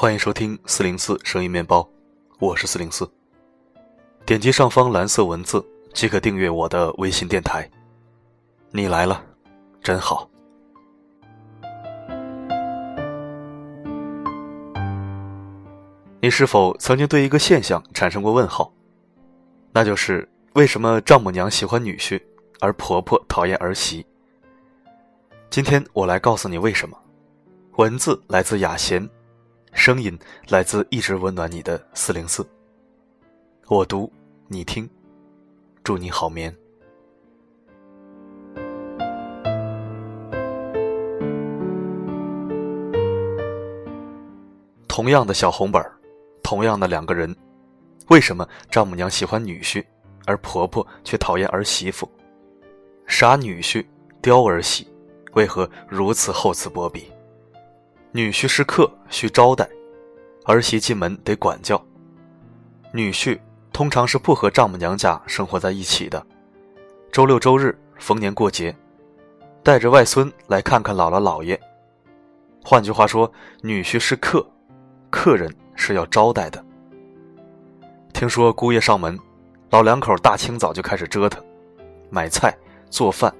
欢迎收听四零四声音面包，我是四零四。点击上方蓝色文字即可订阅我的微信电台。你来了，真好。你是否曾经对一个现象产生过问号？那就是为什么丈母娘喜欢女婿，而婆婆讨厌儿媳？今天我来告诉你为什么。文字来自雅贤。声音来自一直温暖你的四零四。我读，你听，祝你好眠。同样的小红本儿同样的两个人，为什么丈母娘喜欢女婿，而婆婆却讨厌儿媳妇？傻女婿，刁儿媳，为何如此厚此薄彼？女婿是客，需招待；儿媳进门得管教。女婿通常是不和丈母娘家生活在一起的，周六周日逢年过节，带着外孙来看看姥姥姥爷。换句话说，女婿是客，客人是要招待的。听说姑爷上门，老两口大清早就开始折腾，买菜、做饭，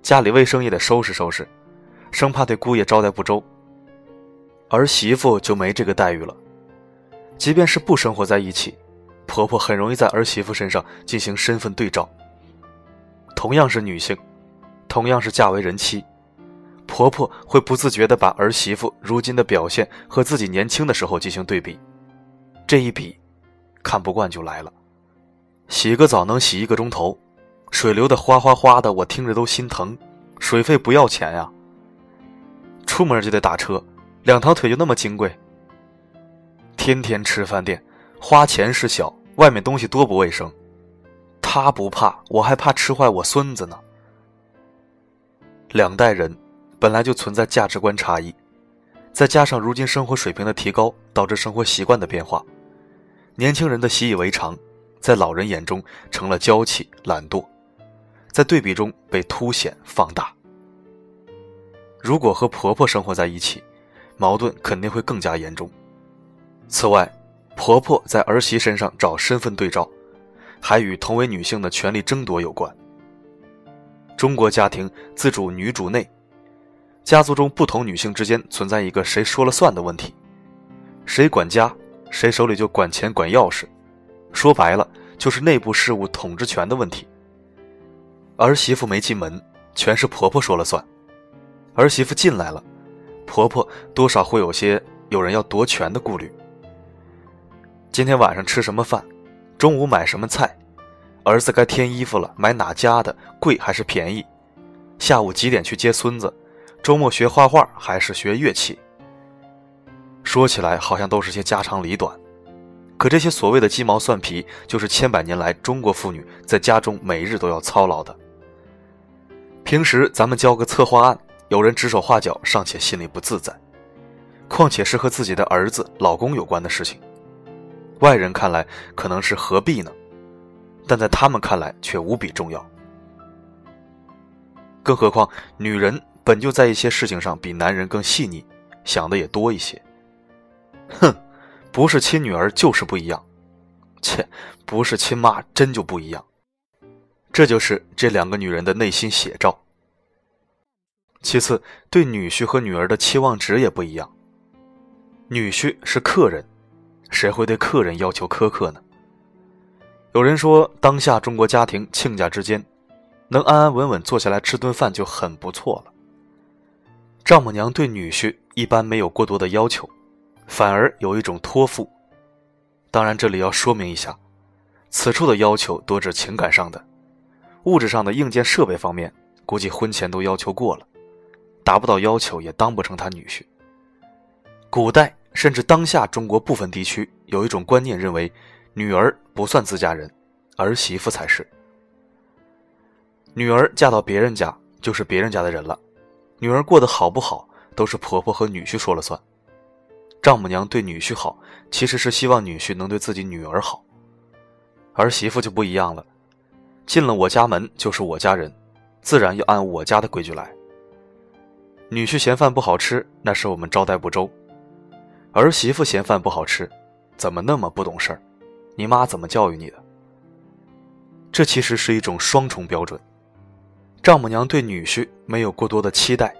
家里卫生也得收拾收拾，生怕对姑爷招待不周。儿媳妇就没这个待遇了，即便是不生活在一起，婆婆很容易在儿媳妇身上进行身份对照。同样是女性，同样是嫁为人妻，婆婆会不自觉地把儿媳妇如今的表现和自己年轻的时候进行对比，这一比，看不惯就来了。洗个澡能洗一个钟头，水流的哗哗哗的，我听着都心疼，水费不要钱呀。出门就得打车。两条腿就那么金贵，天天吃饭店，花钱是小，外面东西多不卫生。他不怕，我还怕吃坏我孙子呢。两代人本来就存在价值观差异，再加上如今生活水平的提高，导致生活习惯的变化，年轻人的习以为常，在老人眼中成了娇气懒惰，在对比中被凸显放大。如果和婆婆生活在一起，矛盾肯定会更加严重。此外，婆婆在儿媳身上找身份对照，还与同为女性的权利争夺有关。中国家庭自主女主内，家族中不同女性之间存在一个谁说了算的问题，谁管家，谁手里就管钱管钥匙，说白了就是内部事务统治权的问题。儿媳妇没进门，全是婆婆说了算；儿媳妇进来了。婆婆多少会有些有人要夺权的顾虑。今天晚上吃什么饭？中午买什么菜？儿子该添衣服了，买哪家的？贵还是便宜？下午几点去接孙子？周末学画画还是学乐器？说起来好像都是些家长里短，可这些所谓的鸡毛蒜皮，就是千百年来中国妇女在家中每日都要操劳的。平时咱们交个策划案。有人指手画脚，尚且心里不自在，况且是和自己的儿子、老公有关的事情，外人看来可能是何必呢？但在他们看来却无比重要。更何况，女人本就在一些事情上比男人更细腻，想的也多一些。哼，不是亲女儿就是不一样，切，不是亲妈真就不一样。这就是这两个女人的内心写照。其次，对女婿和女儿的期望值也不一样。女婿是客人，谁会对客人要求苛刻呢？有人说，当下中国家庭亲家之间，能安安稳稳坐下来吃顿饭就很不错了。丈母娘对女婿一般没有过多的要求，反而有一种托付。当然，这里要说明一下，此处的要求多指情感上的，物质上的硬件设备方面，估计婚前都要求过了。达不到要求也当不成他女婿。古代甚至当下中国部分地区有一种观念，认为女儿不算自家人，儿媳妇才是。女儿嫁到别人家就是别人家的人了，女儿过得好不好都是婆婆和女婿说了算。丈母娘对女婿好，其实是希望女婿能对自己女儿好。儿媳妇就不一样了，进了我家门就是我家人，自然要按我家的规矩来。女婿嫌饭不好吃，那是我们招待不周；儿媳妇嫌饭不好吃，怎么那么不懂事儿？你妈怎么教育你的？这其实是一种双重标准。丈母娘对女婿没有过多的期待，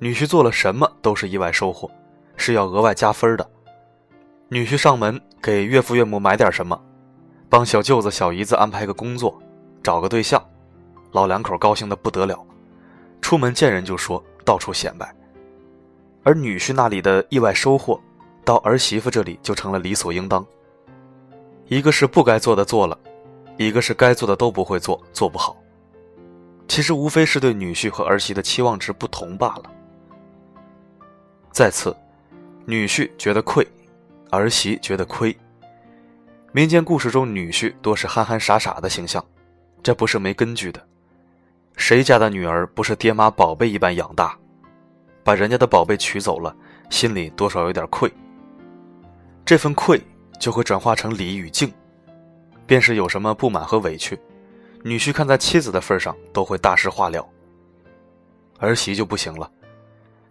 女婿做了什么都是意外收获，是要额外加分的。女婿上门给岳父岳母买点什么，帮小舅子小姨子安排个工作，找个对象，老两口高兴的不得了，出门见人就说，到处显摆。而女婿那里的意外收获，到儿媳妇这里就成了理所应当。一个是不该做的做了，一个是该做的都不会做，做不好。其实无非是对女婿和儿媳的期望值不同罢了。再次，女婿觉得愧。儿媳觉得亏。民间故事中，女婿多是憨憨傻傻的形象，这不是没根据的。谁家的女儿不是爹妈宝贝一般养大？把人家的宝贝娶走了，心里多少有点愧。这份愧就会转化成礼与敬，便是有什么不满和委屈，女婿看在妻子的份上，都会大事化了。儿媳就不行了，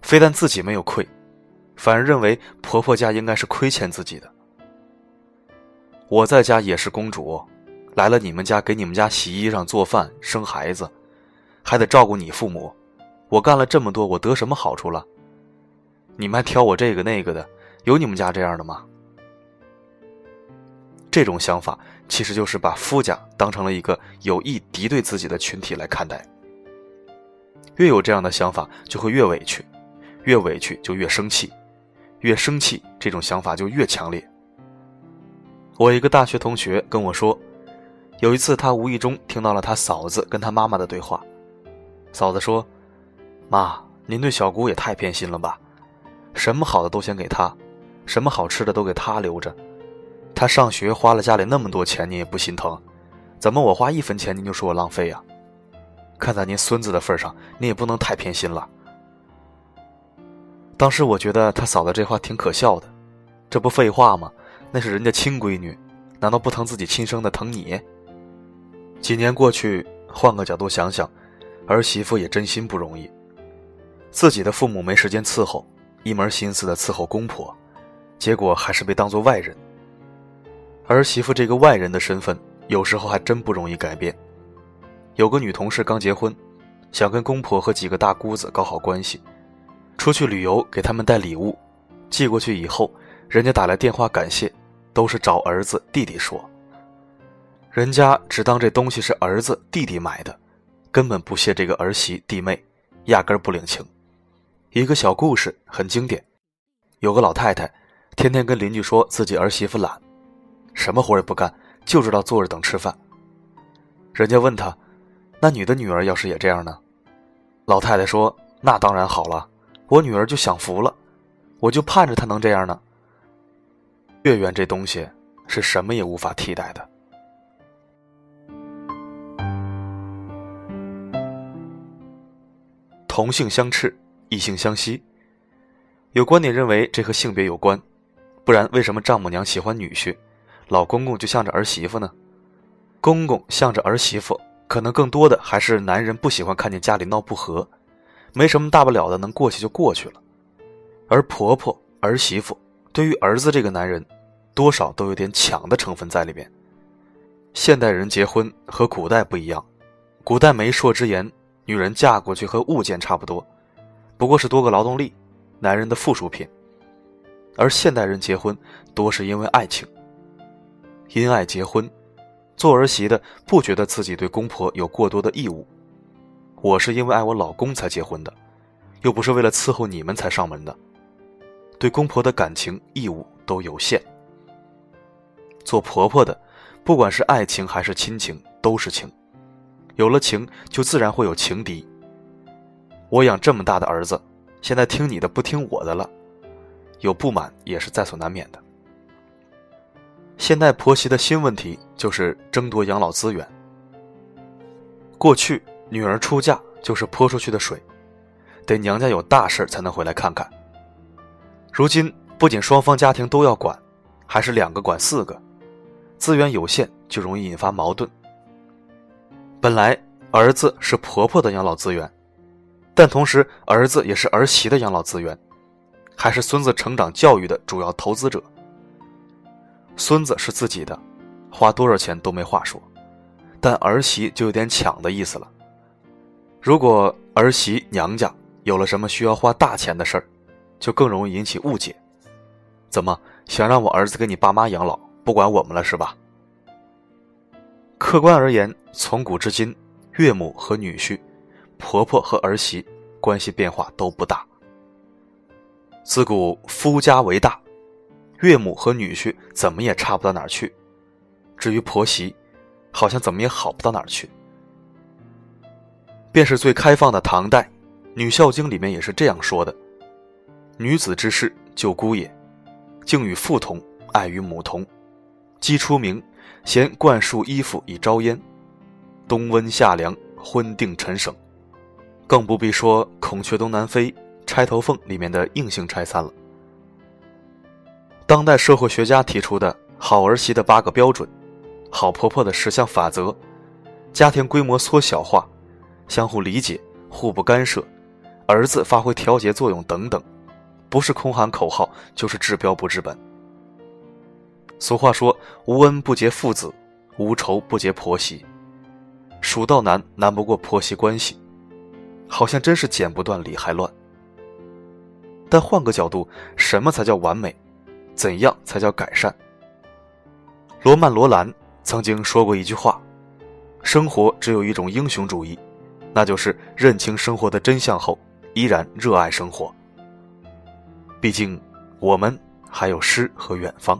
非但自己没有愧。反而认为婆婆家应该是亏欠自己的。我在家也是公主，来了你们家给你们家洗衣裳、做饭、生孩子，还得照顾你父母。我干了这么多，我得什么好处了？你们还挑我这个那个的，有你们家这样的吗？这种想法其实就是把夫家当成了一个有意敌对自己的群体来看待。越有这样的想法，就会越委屈，越委屈就越生气。越生气，这种想法就越强烈。我一个大学同学跟我说，有一次他无意中听到了他嫂子跟他妈妈的对话。嫂子说：“妈，您对小姑也太偏心了吧？什么好的都先给她，什么好吃的都给她留着。她上学花了家里那么多钱，您也不心疼？怎么我花一分钱您就说我浪费呀？看在您孙子的份上，您也不能太偏心了。”当时我觉得他嫂子这话挺可笑的，这不废话吗？那是人家亲闺女，难道不疼自己亲生的疼你？几年过去，换个角度想想，儿媳妇也真心不容易。自己的父母没时间伺候，一门心思的伺候公婆，结果还是被当做外人。儿媳妇这个外人的身份，有时候还真不容易改变。有个女同事刚结婚，想跟公婆和几个大姑子搞好关系。出去旅游，给他们带礼物，寄过去以后，人家打来电话感谢，都是找儿子弟弟说。人家只当这东西是儿子弟弟买的，根本不屑这个儿媳弟妹，压根不领情。一个小故事很经典，有个老太太，天天跟邻居说自己儿媳妇懒，什么活也不干，就知道坐着等吃饭。人家问她，那你的女儿要是也这样呢？老太太说，那当然好了。我女儿就享福了，我就盼着她能这样呢。月圆这东西是什么也无法替代的。同性相斥，异性相吸。有观点认为这和性别有关，不然为什么丈母娘喜欢女婿，老公公就向着儿媳妇呢？公公向着儿媳妇，可能更多的还是男人不喜欢看见家里闹不和。没什么大不了的，能过去就过去了。而婆婆、儿媳妇对于儿子这个男人，多少都有点抢的成分在里面。现代人结婚和古代不一样，古代媒妁之言，女人嫁过去和物件差不多，不过是多个劳动力，男人的附属品。而现代人结婚多是因为爱情，因爱结婚，做儿媳的不觉得自己对公婆有过多的义务。我是因为爱我老公才结婚的，又不是为了伺候你们才上门的。对公婆的感情义务都有限。做婆婆的，不管是爱情还是亲情，都是情。有了情，就自然会有情敌。我养这么大的儿子，现在听你的不听我的了，有不满也是在所难免的。现代婆媳的新问题就是争夺养老资源。过去。女儿出嫁就是泼出去的水，得娘家有大事才能回来看看。如今不仅双方家庭都要管，还是两个管四个，资源有限就容易引发矛盾。本来儿子是婆婆的养老资源，但同时儿子也是儿媳的养老资源，还是孙子成长教育的主要投资者。孙子是自己的，花多少钱都没话说，但儿媳就有点抢的意思了。如果儿媳娘家有了什么需要花大钱的事儿，就更容易引起误解。怎么想让我儿子给你爸妈养老，不管我们了是吧？客观而言，从古至今，岳母和女婿、婆婆和儿媳关系变化都不大。自古夫家为大，岳母和女婿怎么也差不到哪儿去。至于婆媳，好像怎么也好不到哪儿去。便是最开放的唐代，《女孝经》里面也是这样说的：“女子之事，就姑也，敬与父同，爱与母同。鸡出鸣，嫌灌输衣服以招烟。冬温夏凉，婚定陈省。更不必说‘孔雀东南飞’。”《钗头凤》里面的硬性拆散了。当代社会学家提出的好儿媳的八个标准，好婆婆的十项法则，家庭规模缩小化，相互理解，互不干涉，儿子发挥调节作用等等，不是空喊口号，就是治标不治本。俗话说：“无恩不结父子，无仇不结婆媳。”蜀道难，难不过婆媳关系，好像真是剪不断，理还乱。但换个角度，什么才叫完美？怎样才叫改善？罗曼·罗兰曾经说过一句话：“生活只有一种英雄主义，那就是认清生活的真相后，依然热爱生活。毕竟，我们还有诗和远方。”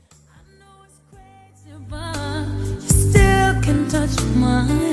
my